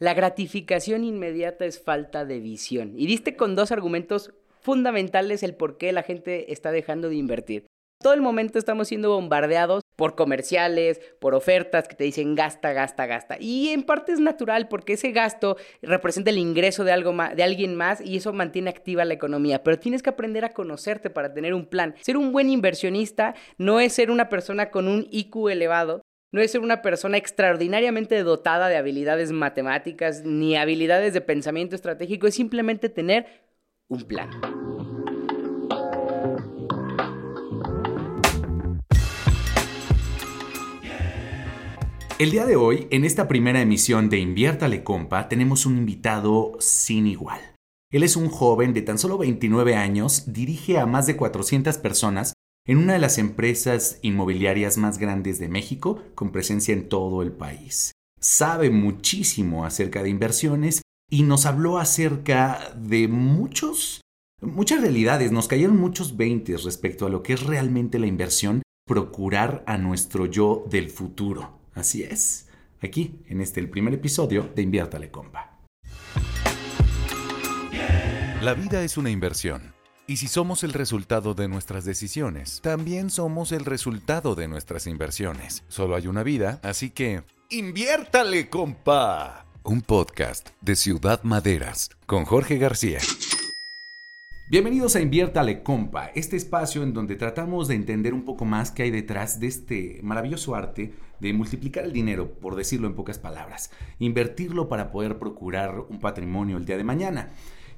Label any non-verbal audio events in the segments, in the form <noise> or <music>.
La gratificación inmediata es falta de visión. Y diste con dos argumentos fundamentales el por qué la gente está dejando de invertir. Todo el momento estamos siendo bombardeados por comerciales, por ofertas que te dicen gasta, gasta, gasta. Y en parte es natural porque ese gasto representa el ingreso de, algo de alguien más y eso mantiene activa la economía. Pero tienes que aprender a conocerte para tener un plan. Ser un buen inversionista no es ser una persona con un IQ elevado, no es ser una persona extraordinariamente dotada de habilidades matemáticas ni habilidades de pensamiento estratégico, es simplemente tener un plan. El día de hoy, en esta primera emisión de Inviértale Compa, tenemos un invitado sin igual. Él es un joven de tan solo 29 años, dirige a más de 400 personas en una de las empresas inmobiliarias más grandes de México, con presencia en todo el país. Sabe muchísimo acerca de inversiones y nos habló acerca de muchos, muchas realidades, nos cayeron muchos veintes respecto a lo que es realmente la inversión, procurar a nuestro yo del futuro. Así es, aquí, en este el primer episodio de Inviértale Compa. La vida es una inversión. Y si somos el resultado de nuestras decisiones, también somos el resultado de nuestras inversiones. Solo hay una vida, así que... ¡Inviértale, compa! Un podcast de Ciudad Maderas con Jorge García. Bienvenidos a Inviértale Compa, este espacio en donde tratamos de entender un poco más qué hay detrás de este maravilloso arte de multiplicar el dinero, por decirlo en pocas palabras, invertirlo para poder procurar un patrimonio el día de mañana.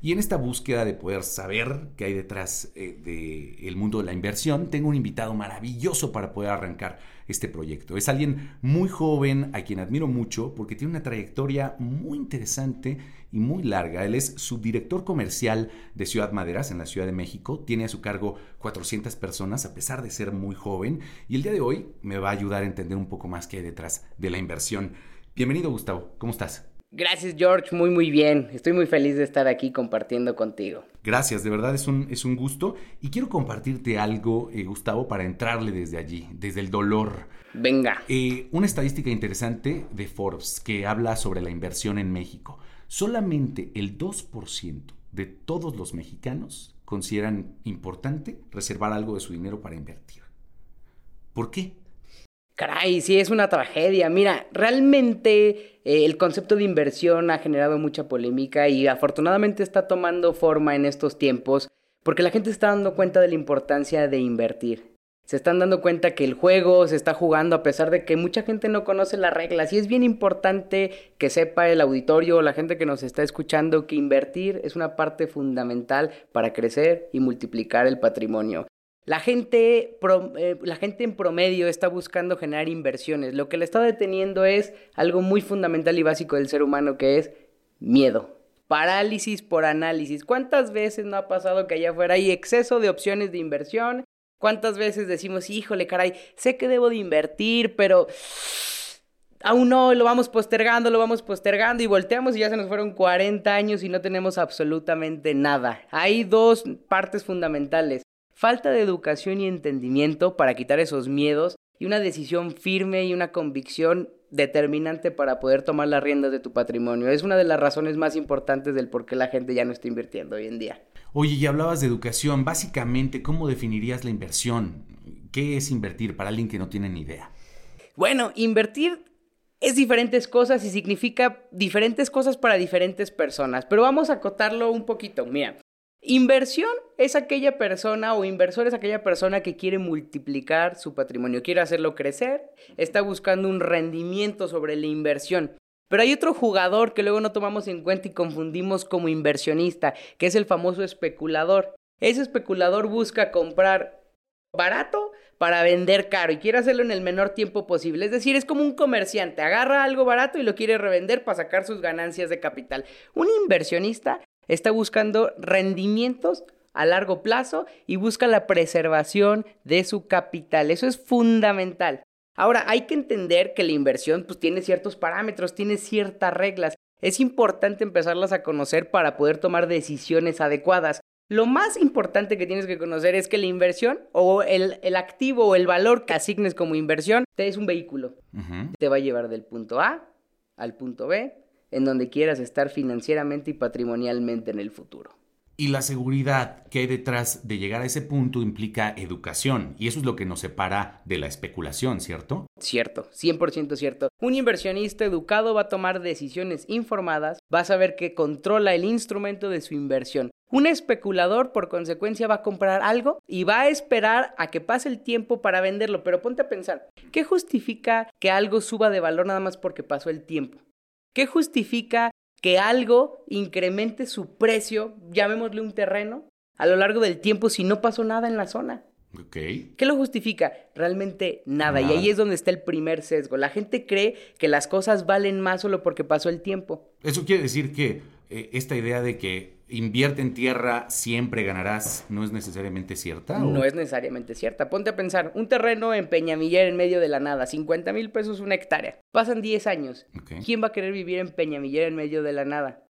Y en esta búsqueda de poder saber qué hay detrás eh, del mundo de la inversión, tengo un invitado maravilloso para poder arrancar este proyecto. Es alguien muy joven, a quien admiro mucho, porque tiene una trayectoria muy interesante y muy larga. Él es subdirector comercial de Ciudad Maderas en la Ciudad de México. Tiene a su cargo 400 personas, a pesar de ser muy joven. Y el día de hoy me va a ayudar a entender un poco más qué hay detrás de la inversión. Bienvenido, Gustavo. ¿Cómo estás? Gracias George, muy muy bien. Estoy muy feliz de estar aquí compartiendo contigo. Gracias, de verdad es un, es un gusto. Y quiero compartirte algo, eh, Gustavo, para entrarle desde allí, desde el dolor. Venga. Eh, una estadística interesante de Forbes que habla sobre la inversión en México. Solamente el 2% de todos los mexicanos consideran importante reservar algo de su dinero para invertir. ¿Por qué? Caray, sí, es una tragedia. Mira, realmente eh, el concepto de inversión ha generado mucha polémica y afortunadamente está tomando forma en estos tiempos porque la gente está dando cuenta de la importancia de invertir. Se están dando cuenta que el juego se está jugando a pesar de que mucha gente no conoce las reglas y es bien importante que sepa el auditorio o la gente que nos está escuchando que invertir es una parte fundamental para crecer y multiplicar el patrimonio. La gente, eh, la gente en promedio está buscando generar inversiones. Lo que le está deteniendo es algo muy fundamental y básico del ser humano que es miedo. Parálisis por análisis. ¿Cuántas veces no ha pasado que allá afuera hay exceso de opciones de inversión? ¿Cuántas veces decimos, híjole, caray, sé que debo de invertir, pero aún no, lo vamos postergando, lo vamos postergando y volteamos y ya se nos fueron 40 años y no tenemos absolutamente nada. Hay dos partes fundamentales falta de educación y entendimiento para quitar esos miedos y una decisión firme y una convicción determinante para poder tomar las riendas de tu patrimonio. Es una de las razones más importantes del por qué la gente ya no está invirtiendo hoy en día. Oye, y hablabas de educación. Básicamente, ¿cómo definirías la inversión? ¿Qué es invertir para alguien que no tiene ni idea? Bueno, invertir es diferentes cosas y significa diferentes cosas para diferentes personas, pero vamos a acotarlo un poquito. Mira, Inversión es aquella persona o inversor es aquella persona que quiere multiplicar su patrimonio, quiere hacerlo crecer, está buscando un rendimiento sobre la inversión. Pero hay otro jugador que luego no tomamos en cuenta y confundimos como inversionista, que es el famoso especulador. Ese especulador busca comprar barato para vender caro y quiere hacerlo en el menor tiempo posible. Es decir, es como un comerciante, agarra algo barato y lo quiere revender para sacar sus ganancias de capital. Un inversionista está buscando rendimientos a largo plazo y busca la preservación de su capital. Eso es fundamental. Ahora, hay que entender que la inversión pues, tiene ciertos parámetros, tiene ciertas reglas. Es importante empezarlas a conocer para poder tomar decisiones adecuadas. Lo más importante que tienes que conocer es que la inversión o el, activo o el valor que asignes como inversión es un vehículo. Te va a llevar del punto A al punto B en donde quieras estar financieramente y patrimonialmente en el futuro. Y la seguridad que hay detrás de llegar a ese punto implica educación, y eso es lo que nos separa de la especulación, ¿cierto? Cierto, 100% cierto. Un inversionista educado va a tomar decisiones informadas, va a saber que controla el instrumento de su inversión. Un especulador, por consecuencia, va a comprar algo y va a esperar a que pase el tiempo para venderlo. Pero ponte a pensar, ¿qué justifica que algo suba de valor nada más porque pasó el tiempo? ¿Qué justifica que algo incremente su precio, llamémosle un terreno, a lo largo del tiempo si no pasó nada en la zona. Okay. ¿Qué lo justifica? Realmente nada. Y ahí es donde está el primer sesgo. La gente cree que las cosas valen más solo porque pasó el tiempo. Eso quiere decir que eh, esta idea de que invierte en tierra, siempre ganarás, no es necesariamente cierta. No es necesariamente cierta. Ponte a pensar, un terreno en Peñamiller en medio de la nada, 50 mil pesos una hectárea. Pasan 10 años. ¿Quién va a querer vivir en Peñamiller en medio de la nada?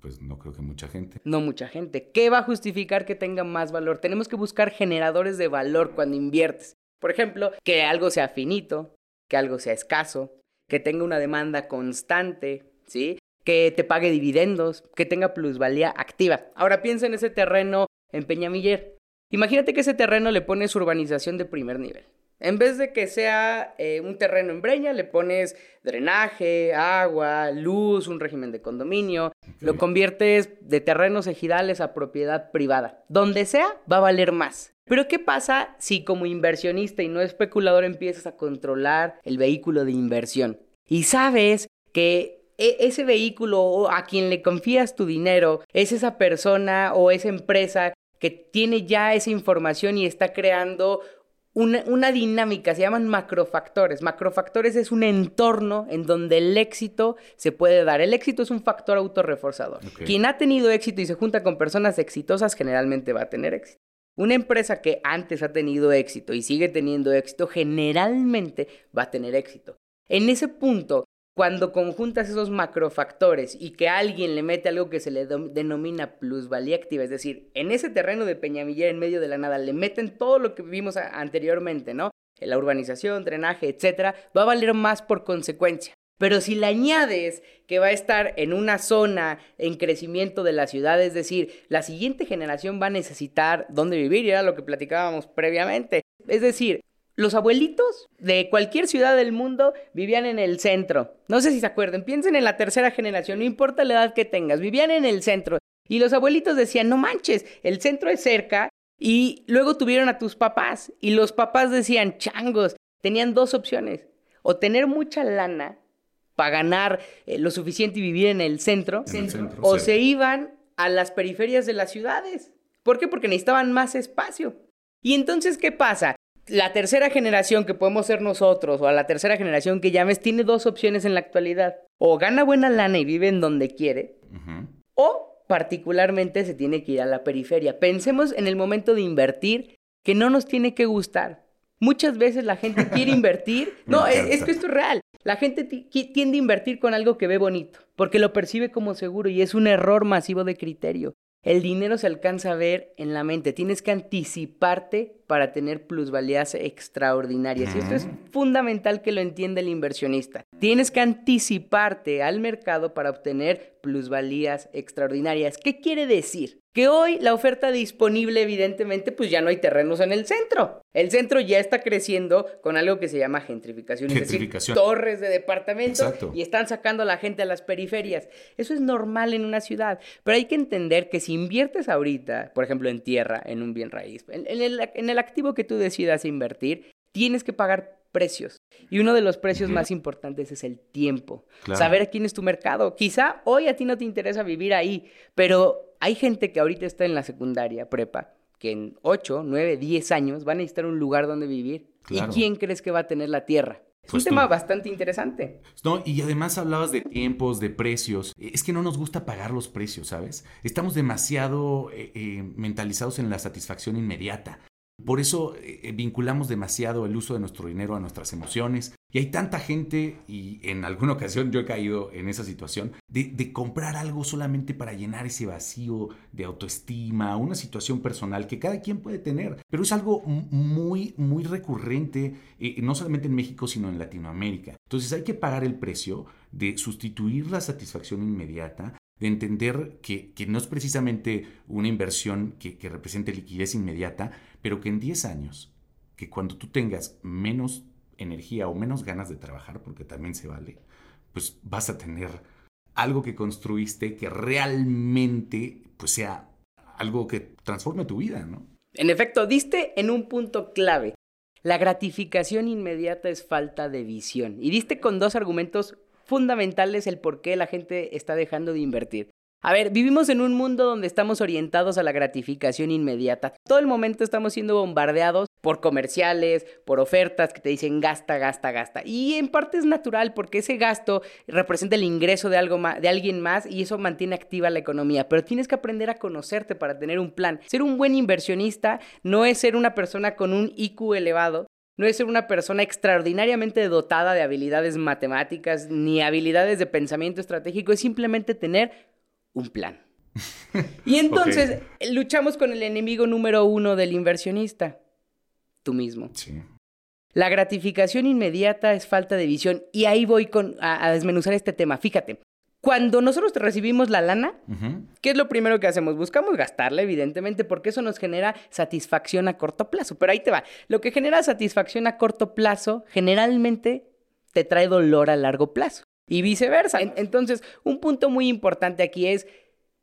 Pues no creo que mucha gente. No mucha gente. ¿Qué va a justificar que tenga más valor? Tenemos que buscar generadores de valor cuando inviertes. Por ejemplo, que algo sea finito, que algo sea escaso, que tenga una demanda constante, ¿sí? Que te pague dividendos, que tenga plusvalía activa. Ahora piensa en ese terreno en Peñamiller. Imagínate que ese terreno le pones urbanización de primer nivel. En vez de que sea eh, un terreno en breña, le pones drenaje, agua, luz, un régimen de condominio. Lo conviertes de terrenos ejidales a propiedad privada. Donde sea, va a valer más. Pero ¿qué pasa si como inversionista y no especulador empiezas a controlar el vehículo de inversión? Y sabes que e, ese vehículo a quien le confías tu dinero es esa persona o esa empresa que tiene ya esa información y está creando una, dinámica, se llaman macrofactores. Macrofactores es un entorno en donde el éxito se puede dar. El éxito es un factor autorreforzador. Quien ha tenido éxito y se junta con personas exitosas generalmente va a tener éxito. Una empresa que antes ha tenido éxito y sigue teniendo éxito generalmente va a tener éxito. En ese punto, cuando conjuntas esos macrofactores y que alguien le mete algo que se le denomina plusvalía activa, es decir, en ese terreno de Peñamiller en medio de la nada le meten todo lo que vimos anteriormente, ¿no? La urbanización, drenaje, etcétera, va a valer más por consecuencia. Pero si le añades que va a estar en una zona en crecimiento de la ciudad, es decir, la siguiente generación va a necesitar dónde vivir, y era lo que platicábamos previamente. Es decir, los abuelitos de cualquier ciudad del mundo vivían en el centro. No sé si se acuerdan, piensen en la tercera generación, no importa la edad que tengas, vivían en el centro. Y los abuelitos decían, no manches, el centro es cerca. Y luego tuvieron a tus papás y los papás decían, changos, tenían dos opciones. O tener mucha lana para ganar eh, lo suficiente y vivir en el centro, o se iban a las periferias de las ciudades. ¿Por qué? Porque necesitaban más espacio. Y entonces, ¿qué pasa? La tercera generación que podemos ser nosotros o a la tercera generación que llames tiene dos opciones en la actualidad. O gana buena lana y vive en donde quiere, o particularmente se tiene que ir a la periferia. Pensemos en el momento de invertir que no nos tiene que gustar. Muchas veces la gente quiere <laughs> invertir. No, es, que esto es real. La gente tiende a invertir con algo que ve bonito, porque lo percibe como seguro y es un error masivo de criterio. El dinero se alcanza a ver en la mente. Tienes que anticiparte para tener plusvalías extraordinarias. Y esto es fundamental que lo entienda el inversionista. Tienes que anticiparte al mercado para obtener plusvalías extraordinarias. ¿Qué quiere decir? Que hoy la oferta disponible, evidentemente, pues ya no hay terrenos en el centro. El centro ya está creciendo con algo que se llama gentrificación, gentrificación. es decir, torres de departamentos y están sacando a la gente a las periferias. Eso es normal en una ciudad, pero hay que entender que si inviertes ahorita, por ejemplo, en tierra, en un bien raíz, en, el, en el activo que tú decidas invertir, tienes que pagar precios. Y uno de los precios más importantes es el tiempo. Saber quién es tu mercado. Quizá hoy a ti no te interesa vivir ahí, pero hay gente que ahorita está en la secundaria, prepa, que en 8, 9, 10 años van a necesitar un lugar donde vivir. ¿Y quién crees que va a tener la tierra? Es un pues tema bastante interesante. No, y además hablabas de tiempos, de precios. Es que no nos gusta pagar los precios, ¿sabes? Estamos demasiado eh, eh, mentalizados en la satisfacción inmediata. Por eso eh, vinculamos demasiado el uso de nuestro dinero a nuestras emociones. Y hay tanta gente, y en alguna <laughs> ocasión yo he caído en esa situación, de, comprar algo solamente para llenar ese vacío de autoestima, una situación personal que cada quien puede tener. Pero es algo muy, muy recurrente, eh, no solamente en México, sino en Latinoamérica. Entonces hay que pagar el precio de sustituir la satisfacción inmediata de entender que, no es precisamente una inversión que, que represente liquidez inmediata, pero que en 10 años, que cuando tú tengas menos energía o menos ganas de trabajar, porque también se vale, pues vas a tener algo que construiste que realmente pues sea algo que transforme tu vida, ¿no? En efecto, diste en un punto clave. La gratificación inmediata es falta de visión. Y diste con dos argumentos fundamentales el por qué la gente está dejando de invertir. A ver, vivimos en un mundo donde estamos orientados a la gratificación inmediata. Todo el momento estamos siendo bombardeados por comerciales, por ofertas que te dicen gasta, gasta, gasta. Y en parte es natural porque ese gasto representa el ingreso de, algo de alguien más y eso mantiene activa la economía. Pero tienes que aprender a conocerte para tener un plan. Ser un buen inversionista no es ser una persona con un IQ elevado, no es ser una persona extraordinariamente dotada de habilidades matemáticas ni habilidades de pensamiento estratégico, es simplemente tener un plan. <laughs> Y entonces luchamos con el enemigo número uno del inversionista, tú mismo. Sí. La gratificación inmediata es falta de visión y ahí voy con, a, desmenuzar este tema. Fíjate, cuando nosotros recibimos la lana, ¿qué es lo primero que hacemos? Buscamos gastarla, evidentemente, porque eso nos genera satisfacción a corto plazo. Pero ahí te va. Lo que genera satisfacción a corto plazo generalmente te trae dolor a largo plazo y viceversa. entonces, un punto muy importante aquí es,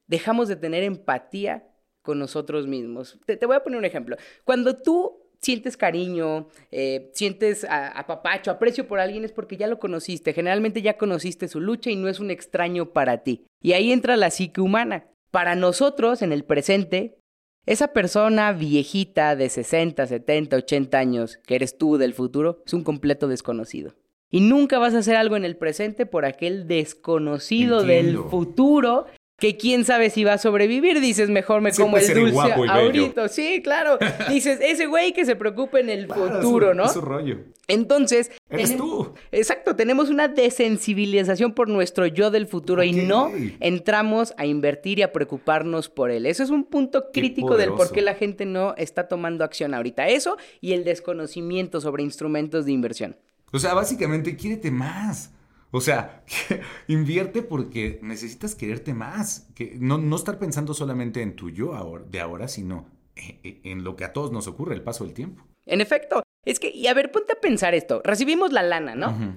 dejamos de tener empatía con nosotros mismos. Te, voy a poner un ejemplo. Cuando tú sientes cariño, eh, sientes apapacho, aprecio por alguien es porque ya lo conociste. Generalmente ya conociste su lucha y no es un extraño para ti. Y ahí entra la psique humana. Para nosotros, en el presente, esa persona viejita de 60, 70, 80 años, que eres tú del futuro, es un completo desconocido. Y nunca vas a hacer algo en el presente por aquel desconocido del futuro que quién sabe si va a sobrevivir. Dices, mejor me como el dulce ahorita. Sí, claro. Dices, ese güey que se preocupe en el futuro, ¿no? Es su rollo. Entonces. Eres tú. Exacto, tenemos una desensibilización por nuestro yo del futuro y no entramos a invertir y a preocuparnos por él. Eso es un punto crítico del por qué la gente no está tomando acción ahorita. Eso y el desconocimiento sobre instrumentos de inversión. O sea, básicamente, quiérete más. O sea, <laughs> invierte porque necesitas quererte más. Que no, no estar pensando solamente en tu yo de ahora, sino e, e, en lo que a todos nos ocurre, el paso del tiempo. En efecto, es que, y a ver, ponte a pensar esto. Recibimos la lana, ¿no?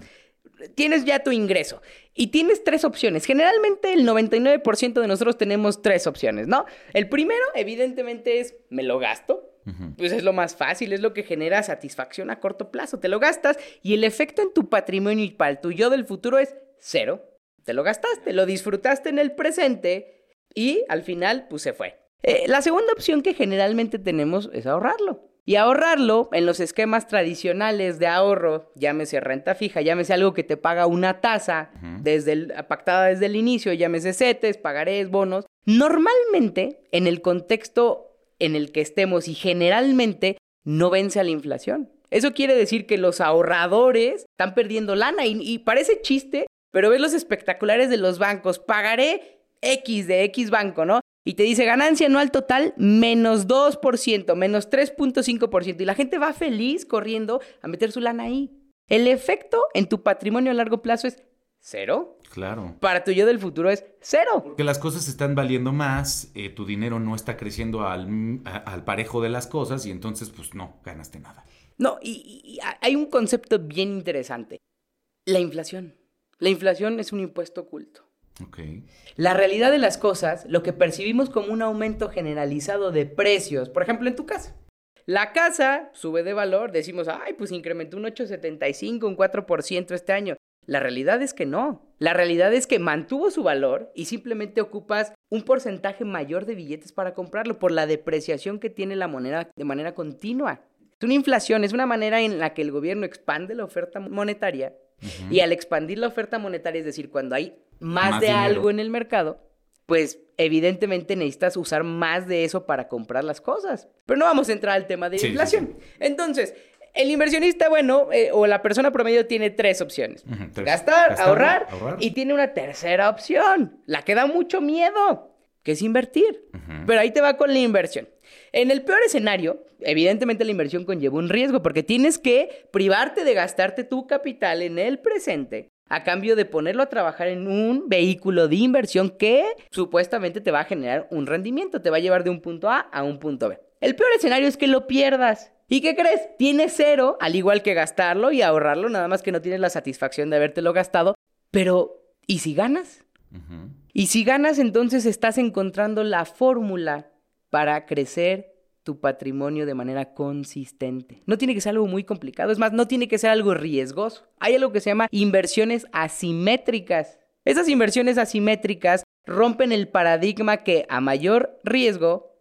Tienes ya tu ingreso y tienes tres opciones. Generalmente el 99% de nosotros tenemos tres opciones, ¿no? El primero, evidentemente, es me lo gasto. Pues es lo más fácil, es lo que genera satisfacción a corto plazo. Te lo gastas y el efecto en tu patrimonio y para el tuyo del futuro es cero. Te lo gastaste, lo disfrutaste en el presente y al final, pues se fue. Eh, la segunda opción que generalmente tenemos es ahorrarlo. Y ahorrarlo en los esquemas tradicionales de ahorro, llámese renta fija, llámese algo que te paga una tasa desde pactada desde el inicio, llámese CETES, pagarés, bonos. Normalmente, en el contexto en el que estemos y generalmente no vence a la inflación. Eso quiere decir que los ahorradores están perdiendo lana y, parece chiste, pero ves los espectaculares de los bancos. Pagaré X de X banco, ¿no? Y te dice ganancia anual total menos 2%, menos 3.5%. Y la gente va feliz corriendo a meter su lana ahí. El efecto en tu patrimonio a largo plazo es cero. Claro. Para tu yo del futuro es cero. Porque las cosas están valiendo más, eh, tu dinero no está creciendo al, al, parejo de las cosas y entonces pues no, ganaste nada. No, y, hay un concepto bien interesante. La inflación. La inflación es un impuesto oculto. Okay. La realidad de las cosas, lo que percibimos como un aumento generalizado de precios, por ejemplo en tu casa. La casa sube de valor, decimos, ay, pues incrementó un 8,75, un 4% este año. La realidad es que no. La realidad es que mantuvo su valor y simplemente ocupas un porcentaje mayor de billetes para comprarlo por la depreciación que tiene la moneda de manera continua. Es una inflación, es una manera en la que el gobierno expande la oferta monetaria y al expandir la oferta monetaria, es decir, cuando hay más, de algo en el mercado, pues evidentemente necesitas usar más de eso para comprar las cosas. Pero no vamos a entrar al tema de Sí, sí, inflación. Entonces, el inversionista, bueno, eh, o la persona promedio tiene tres opciones. Tres. Gastar, Gastar, ahorrar, ahorrar. y tiene una tercera opción, la que da mucho miedo, que es invertir. Pero ahí te va con la inversión. En el peor escenario, evidentemente la inversión conlleva un riesgo porque tienes que privarte de gastarte tu capital en el presente a cambio de ponerlo a trabajar en un vehículo de inversión que supuestamente te va a generar un rendimiento, te va a llevar de un punto A a un punto B. El peor escenario es que lo pierdas. ¿Y qué crees? Tienes cero, al igual que gastarlo y ahorrarlo, nada más que no tienes la satisfacción de habértelo gastado. Pero, ¿y si ganas? Y si ganas, entonces estás encontrando la fórmula para crecer tu patrimonio de manera consistente. No tiene que ser algo muy complicado, es más, no tiene que ser algo riesgoso. Hay algo que se llama inversiones asimétricas. Esas inversiones asimétricas rompen el paradigma que a mayor riesgo,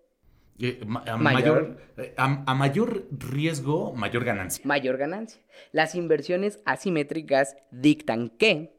Eh, ma- a, Mayor. mayor, eh, a- a mayor riesgo, mayor ganancia. mayor ganancia. Las inversiones asimétricas dictan que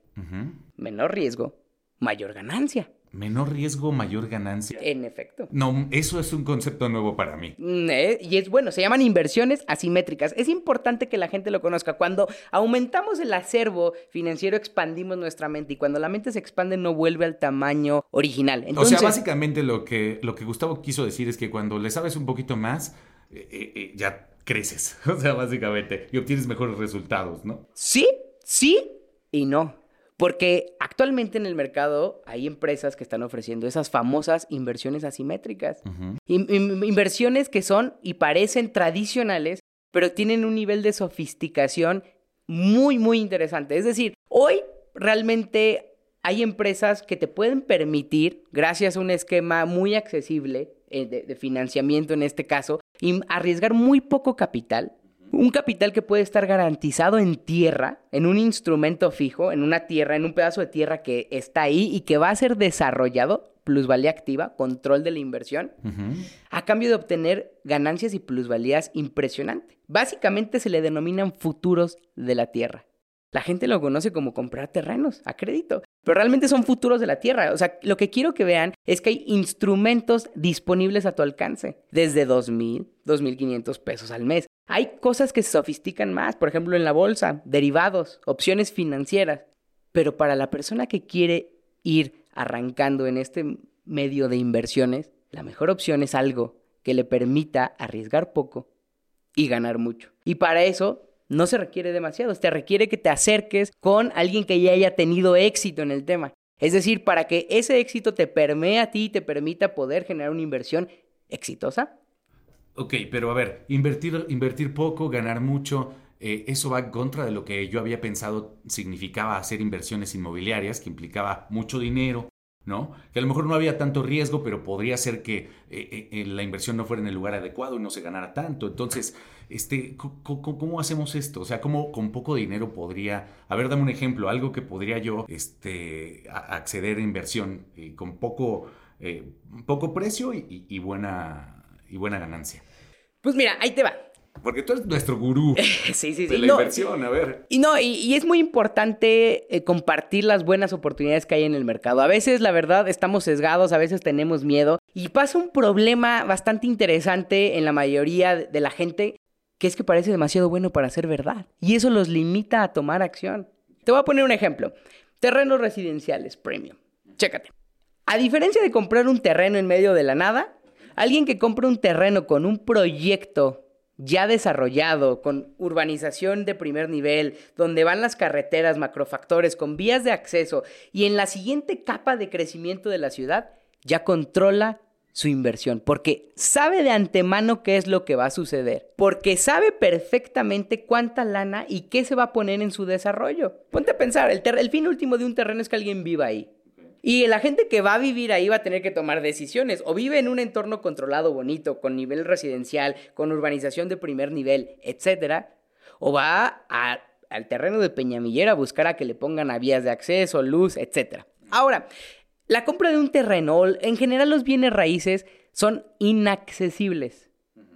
menor riesgo, mayor ganancia. Menor riesgo, mayor ganancia. En efecto. No, eso es un concepto nuevo para mí. Mm, eh, Y es bueno, se llaman inversiones asimétricas. Es importante que la gente lo conozca. Cuando aumentamos el acervo financiero, expandimos nuestra mente. Y cuando la mente se expande, no vuelve al tamaño original. Entonces, o sea, básicamente lo que, lo que Gustavo quiso decir es que cuando le sabes un poquito más, eh, eh, eh, ya creces. <laughs> O sea, básicamente, y obtienes mejores resultados, ¿no? sí, sí y no. Porque actualmente en el mercado hay empresas que están ofreciendo esas famosas inversiones asimétricas. Ujú. In- in- inversiones que son y parecen tradicionales, pero tienen un nivel de sofisticación muy, muy interesante. Es decir, hoy realmente hay empresas que te pueden permitir, gracias a un esquema muy accesible eh, de, de financiamiento en este caso, y arriesgar muy poco capital. Un capital que puede estar garantizado en tierra, en un instrumento fijo, en una tierra, en un pedazo de tierra que está ahí y que va a ser desarrollado, plusvalía activa, control de la inversión, a cambio de obtener ganancias y plusvalías impresionante. Básicamente se le denominan futuros de la tierra. La gente lo conoce como comprar terrenos a crédito, pero realmente son futuros de la tierra. O sea, lo que quiero que vean es que hay instrumentos disponibles a tu alcance, desde 2.000, 2.500 pesos al mes. Hay cosas que se sofistican más, por ejemplo, en la bolsa, derivados, opciones financieras. Pero para la persona que quiere ir arrancando en este medio de inversiones, la mejor opción es algo que le permita arriesgar poco y ganar mucho. Y para eso no se requiere demasiado, te requiere que te acerques con alguien que ya haya tenido éxito en el tema. Es decir, para que ese éxito te permee a ti y te permita poder generar una inversión exitosa. Ok, pero a ver, invertir, invertir poco, ganar mucho, eh, eso va en contra de lo que yo había pensado significaba hacer inversiones inmobiliarias, que implicaba mucho dinero, ¿no? Que a lo mejor no había tanto riesgo, pero podría ser que eh, eh, la inversión no fuera en el lugar adecuado y no se ganara tanto. Entonces, este, ¿cómo, hacemos esto? O sea, ¿cómo con poco dinero podría... A ver, dame un ejemplo, algo que podría yo este, acceder a inversión eh, con poco, eh, poco precio y, y- y buena, y buena ganancia. Pues mira, ahí te va. Porque tú eres nuestro gurú <laughs> Sí, sí, sí. de la No, inversión, a ver. Y no, y, y es muy importante eh, compartir las buenas oportunidades que hay en el mercado. A veces, la verdad, estamos sesgados, a veces tenemos miedo. Y pasa un problema bastante interesante en la mayoría de la gente, que es que parece demasiado bueno para ser verdad. Y eso los limita a tomar acción. Te voy a poner un ejemplo. Terrenos residenciales premium. Chécate. A diferencia de comprar un terreno en medio de la nada, alguien que compra un terreno con un proyecto ya desarrollado, con urbanización de primer nivel, donde van las carreteras, macrofactores, con vías de acceso y en la siguiente capa de crecimiento de la ciudad, ya controla su inversión, porque sabe de antemano qué es lo que va a suceder, porque sabe perfectamente cuánta lana y qué se va a poner en su desarrollo. Ponte a pensar, el, fin último de un terreno es que alguien viva ahí. Y la gente que va a vivir ahí va a tener que tomar decisiones. O vive en un entorno controlado, bonito, con nivel residencial, con urbanización de primer nivel, etcétera. O va a- al terreno de Peñamillera a buscar a que le pongan a vías de acceso, luz, etcétera. Ahora, la compra de un terreno, o en general los bienes raíces, son inaccesibles.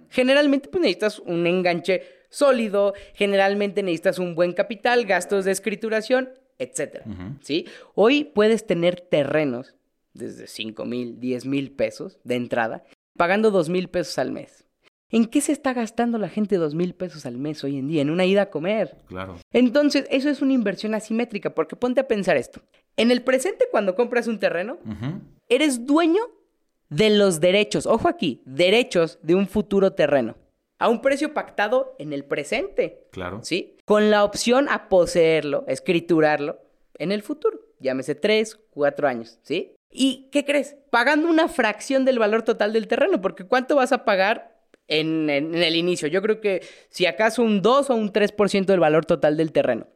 Generalmente pues, necesitas un enganche sólido, generalmente necesitas un buen capital, gastos de escrituración, etcétera. Ujú. ¿sí? Hoy puedes tener terrenos desde 5 mil, 10 mil pesos de entrada, pagando 2 mil pesos al mes. ¿En qué se está gastando la gente 2 mil pesos al mes hoy en día? En una ida a comer. Claro. Entonces, eso es una inversión asimétrica, porque ponte a pensar esto. En el presente, cuando compras un terreno, eres dueño de los derechos, ojo aquí, derechos de un futuro terreno, a un precio pactado en el presente, Claro. ¿sí? Con la opción a poseerlo, escriturarlo en el futuro, llámese tres, cuatro años, ¿sí? ¿Y qué crees? Pagando una fracción del valor total del terreno, porque ¿cuánto vas a pagar en, en- en el inicio? Yo creo que si acaso un 2 o un 3% del valor total del terreno.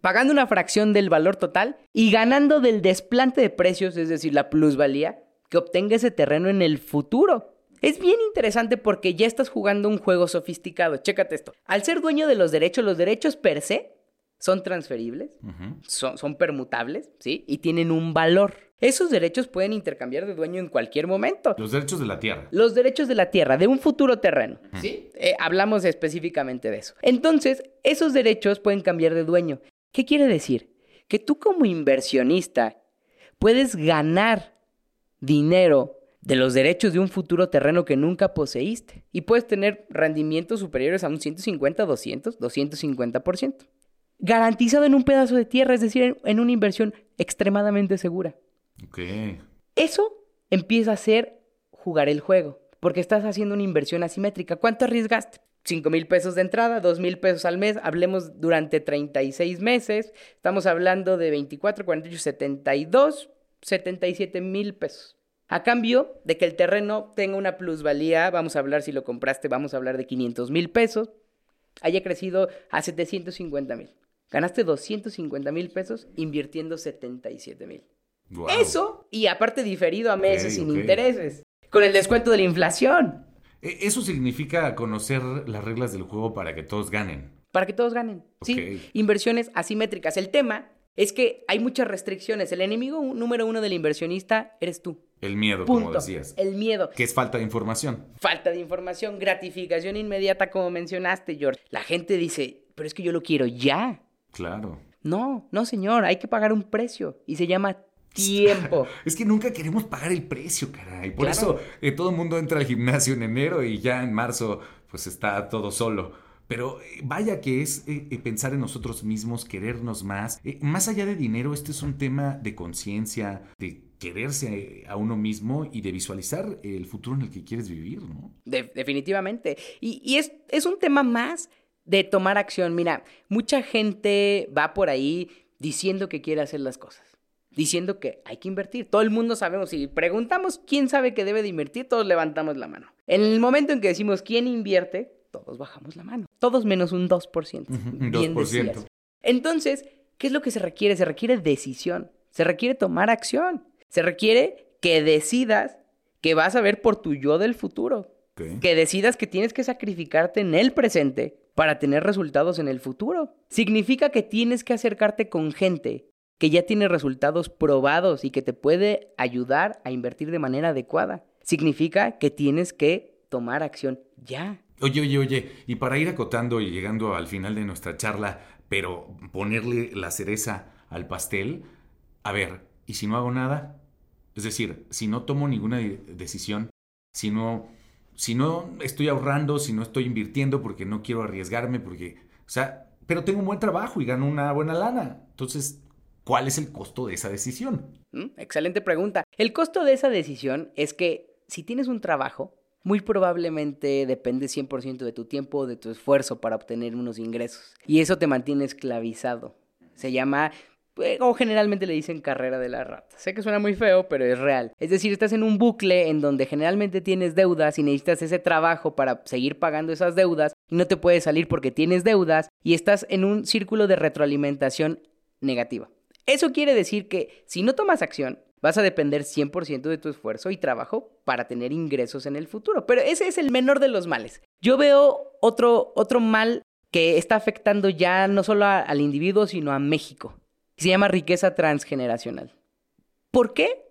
Pagando una fracción del valor total y ganando del desplante de precios, es decir, la plusvalía que obtenga ese terreno en el futuro. Es bien interesante porque ya estás jugando un juego sofisticado. Chécate esto. Al ser dueño de los derechos, los derechos per se son transferibles, son permutables, ¿sí? Y tienen un valor. Esos derechos pueden intercambiar de dueño en cualquier momento. Los derechos de la tierra. Los derechos de la tierra, de un futuro terreno. ¿Sí? Eh, hablamos específicamente de eso. Entonces, esos derechos pueden cambiar de dueño. ¿Qué quiere decir? Que tú como inversionista puedes ganar dinero de los derechos de un futuro terreno que nunca poseíste y puedes tener rendimientos superiores a un 150, 200, 250%. Garantizado en un pedazo de tierra, es decir, en- una inversión extremadamente segura. Ok. Eso empieza a ser jugar el juego, porque estás haciendo una inversión asimétrica. ¿Cuánto arriesgaste? 5 mil pesos de entrada, 2 mil pesos al mes, hablemos durante 36 meses, estamos hablando de 24, 48, 72, 77 mil pesos. A cambio de que el terreno tenga una plusvalía, vamos a hablar si lo compraste, vamos a hablar de 500 mil pesos, haya crecido a 750 mil. Ganaste 250 mil pesos invirtiendo 77 mil. Guau. Eso, y aparte diferido a meses Ok, sin ok. intereses. Con el descuento de la inflación. E- Eso significa conocer las reglas del juego para que todos ganen. Para que todos ganen. Sí, inversiones asimétricas. El tema es que hay muchas restricciones. El enemigo número uno del inversionista eres tú. El miedo, como decías. El miedo. Que es falta de información. Falta de información, gratificación inmediata, como mencionaste, George. La gente dice, pero es que yo lo quiero ya. Claro. No, no, señor, hay que pagar un precio y se llama tiempo. <laughs> Es que nunca queremos pagar el precio, caray. Por Claro. eso eh, todo el mundo entra al gimnasio en enero y ya en marzo pues está todo solo. Pero eh, vaya que es eh, pensar en nosotros mismos, querernos más. Eh, más allá de dinero, este es un tema de conciencia, de quererse a uno mismo y de visualizar el futuro en el que quieres vivir, ¿no? De- definitivamente. Y, y es, es un tema más de tomar acción. Mira, mucha gente va por ahí diciendo que quiere hacer las cosas. Diciendo que hay que invertir. Todo el mundo sabemos. Si preguntamos quién sabe que debe de invertir, todos levantamos la mano. En el momento en que decimos quién invierte, todos bajamos la mano. Todos menos un 2%. Ujú, un Bien 2%. decías. Entonces, ¿qué es lo que se requiere? Se requiere decisión. Se requiere tomar acción. Se requiere que decidas que vas a ver por tu yo del futuro que decidas que tienes que sacrificarte en el presente para tener resultados en el futuro. Significa que tienes que acercarte con gente que ya tiene resultados probados y que te puede ayudar a invertir de manera adecuada. Significa que tienes que tomar acción ya. Oye, oye, oye, y para ir acotando y llegando al final de nuestra charla, pero ponerle la cereza al pastel, a ver, ¿y si no hago nada? Es decir, si no tomo ninguna de- decisión, si no, si no estoy ahorrando, si no estoy invirtiendo porque no quiero arriesgarme, porque, o sea, pero tengo un buen trabajo y gano una buena lana. Entonces, ¿cuál es el costo de esa decisión? ¿Mm? Excelente pregunta. El costo de esa decisión es que si tienes un trabajo, muy probablemente depende 100% de tu tiempo o de tu esfuerzo para obtener unos ingresos. Y eso te mantiene esclavizado. Se llama, eh, o generalmente le dicen carrera de la rata. Sé que suena muy feo, pero es real. Es decir, estás en un bucle en donde generalmente tienes deudas y necesitas ese trabajo para seguir pagando esas deudas y no te puedes salir porque tienes deudas y estás en un círculo de retroalimentación negativa. Eso quiere decir que si no tomas acción, vas a depender 100% de tu esfuerzo y trabajo para tener ingresos en el futuro. Pero ese es el menor de los males. Yo veo otro, otro mal que está afectando ya no solo al individuo, sino a México. Se llama riqueza transgeneracional. ¿Por qué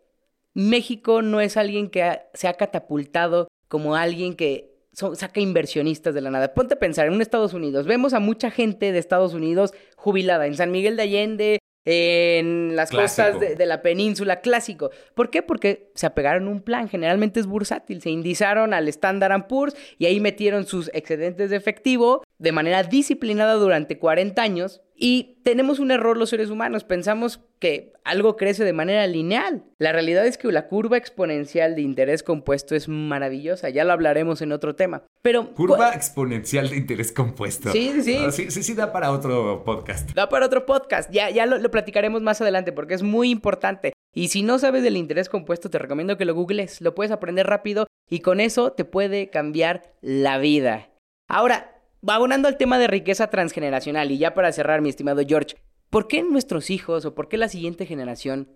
México no es alguien que se ha catapultado como alguien que saca inversionistas de la nada? Ponte a pensar, en Estados Unidos, vemos a mucha gente de Estados Unidos jubilada, en San Miguel de Allende, en las Clásico. costas de, de la península, clásico. ¿Por qué? Porque se apegaron a un plan, generalmente es bursátil, se indizaron al Standard Poor's y ahí metieron sus excedentes de efectivo de manera disciplinada durante 40 años y tenemos un error los seres humanos, pensamos que algo crece de manera lineal. La realidad es que la curva exponencial de interés compuesto es maravillosa, ya lo hablaremos en otro tema. Pero Curva exponencial de interés compuesto. Sí, sí, sí. Ah, sí, sí, sí, da para otro podcast. Da para otro podcast. Ya, ya lo, lo platicaremos más adelante porque es muy importante. Y si no sabes del interés compuesto, te recomiendo que lo googles. Lo puedes aprender rápido y con eso te puede cambiar la vida. Ahora, abonando al tema de riqueza transgeneracional y ya para cerrar, mi estimado George, ¿por qué nuestros hijos o por qué la siguiente generación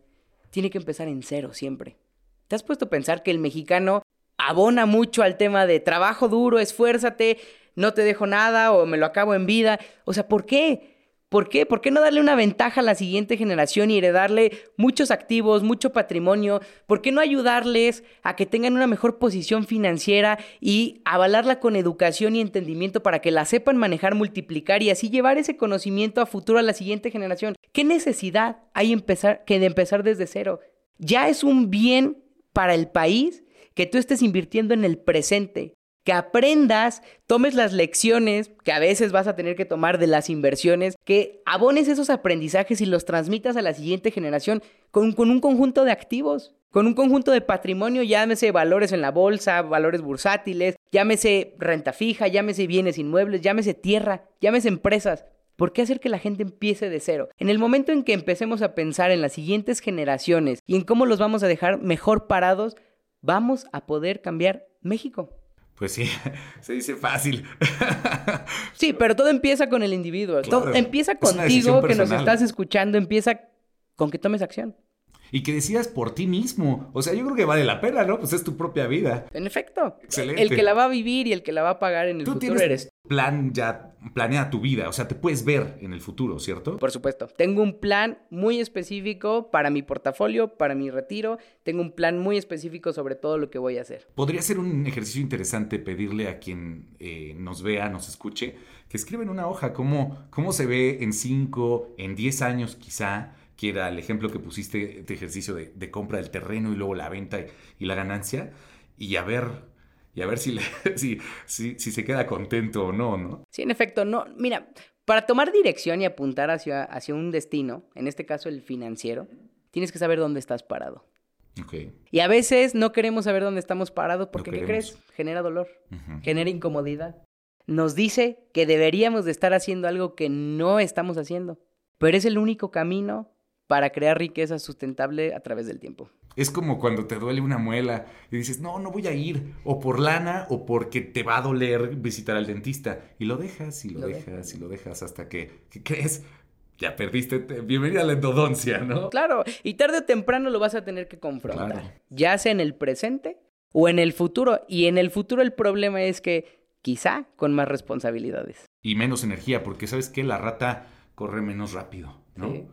tiene que empezar en cero siempre? ¿Te has puesto a pensar que el mexicano abona mucho al tema de trabajo duro, esfuérzate, no te dejo nada o me lo acabo en vida? O sea, ¿por qué? ¿Por qué? ¿Por qué no darle una ventaja a la siguiente generación y heredarle muchos activos, mucho patrimonio? ¿Por qué no ayudarles a que tengan una mejor posición financiera y avalarla con educación y entendimiento para que la sepan manejar, multiplicar y así llevar ese conocimiento a futuro a la siguiente generación? ¿Qué necesidad hay empezar, que de empezar desde cero? Ya es un bien para el país que tú estés invirtiendo en el presente, que aprendas, tomes las lecciones que a veces vas a tener que tomar de las inversiones, que abones esos aprendizajes y los transmitas a la siguiente generación con, con un conjunto de activos, con un conjunto de patrimonio, llámese valores en la bolsa, valores bursátiles, llámese renta fija, llámese bienes inmuebles, llámese tierra, llámese empresas. ¿Por qué hacer que la gente empiece de cero? En el momento en que empecemos a pensar en las siguientes generaciones y en cómo los vamos a dejar mejor parados, vamos a poder cambiar México. Pues sí, <laughs> se dice fácil. <laughs> Sí, pero todo empieza con el individuo. Claro, Todo empieza contigo que nos estás escuchando, empieza con que tomes acción. Y que decidas por ti mismo. O sea, yo creo que vale la pena, ¿no? Pues es tu propia vida. En efecto. Excelente. El que la va a vivir y el que la va a pagar en el Tú futuro tienes eres plan ya, planea tu vida. O sea, te puedes ver en el futuro, ¿cierto? Por supuesto. Tengo un plan muy específico para mi portafolio, para mi retiro. Tengo un plan muy específico sobre todo lo que voy a hacer. Podría ser un ejercicio interesante pedirle a quien eh, nos vea, nos escuche, que escriba en una hoja cómo, cómo se ve en 5, en 10 años quizá, que era el ejemplo que pusiste de ejercicio de, de compra del terreno y luego la venta y, y la ganancia, y a ver, y a ver si, le- <laughs> si, si, si se queda contento o no, ¿no? Sí, en efecto, no. Mira, para tomar dirección y apuntar hacia, hacia un destino, en este caso el financiero, tienes que saber dónde estás parado. Ok. Y a veces no queremos saber dónde estamos parados porque, ¿qué crees? Genera dolor, genera incomodidad. Nos dice que deberíamos de estar haciendo algo que no estamos haciendo, pero es el único camino para crear riqueza sustentable a través del tiempo. Es como cuando te duele una muela y dices, no, no voy a ir, o por lana o porque te va a doler visitar al dentista. Y lo dejas y lo, Lo dejas y lo dejas hasta que, ¿qué crees? Ya perdiste, te- bienvenida a la endodoncia, ¿no? Claro, y tarde o temprano lo vas a tener que confrontar, Claro. ya sea en el presente o en el futuro. Y en el futuro el problema es que quizá con más responsabilidades. Y menos energía, porque sabes que la rata corre menos rápido, ¿no? Sí.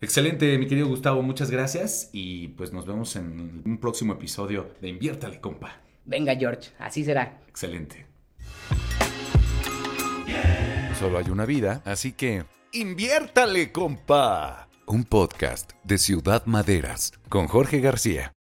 Excelente, mi querido Gustavo, muchas gracias y pues nos vemos en un próximo episodio de Inviértale, compa. Venga, George, así será. Excelente. Solo hay una vida, así que inviértale, compa. Un podcast de Ciudad Maderas con Jorge García.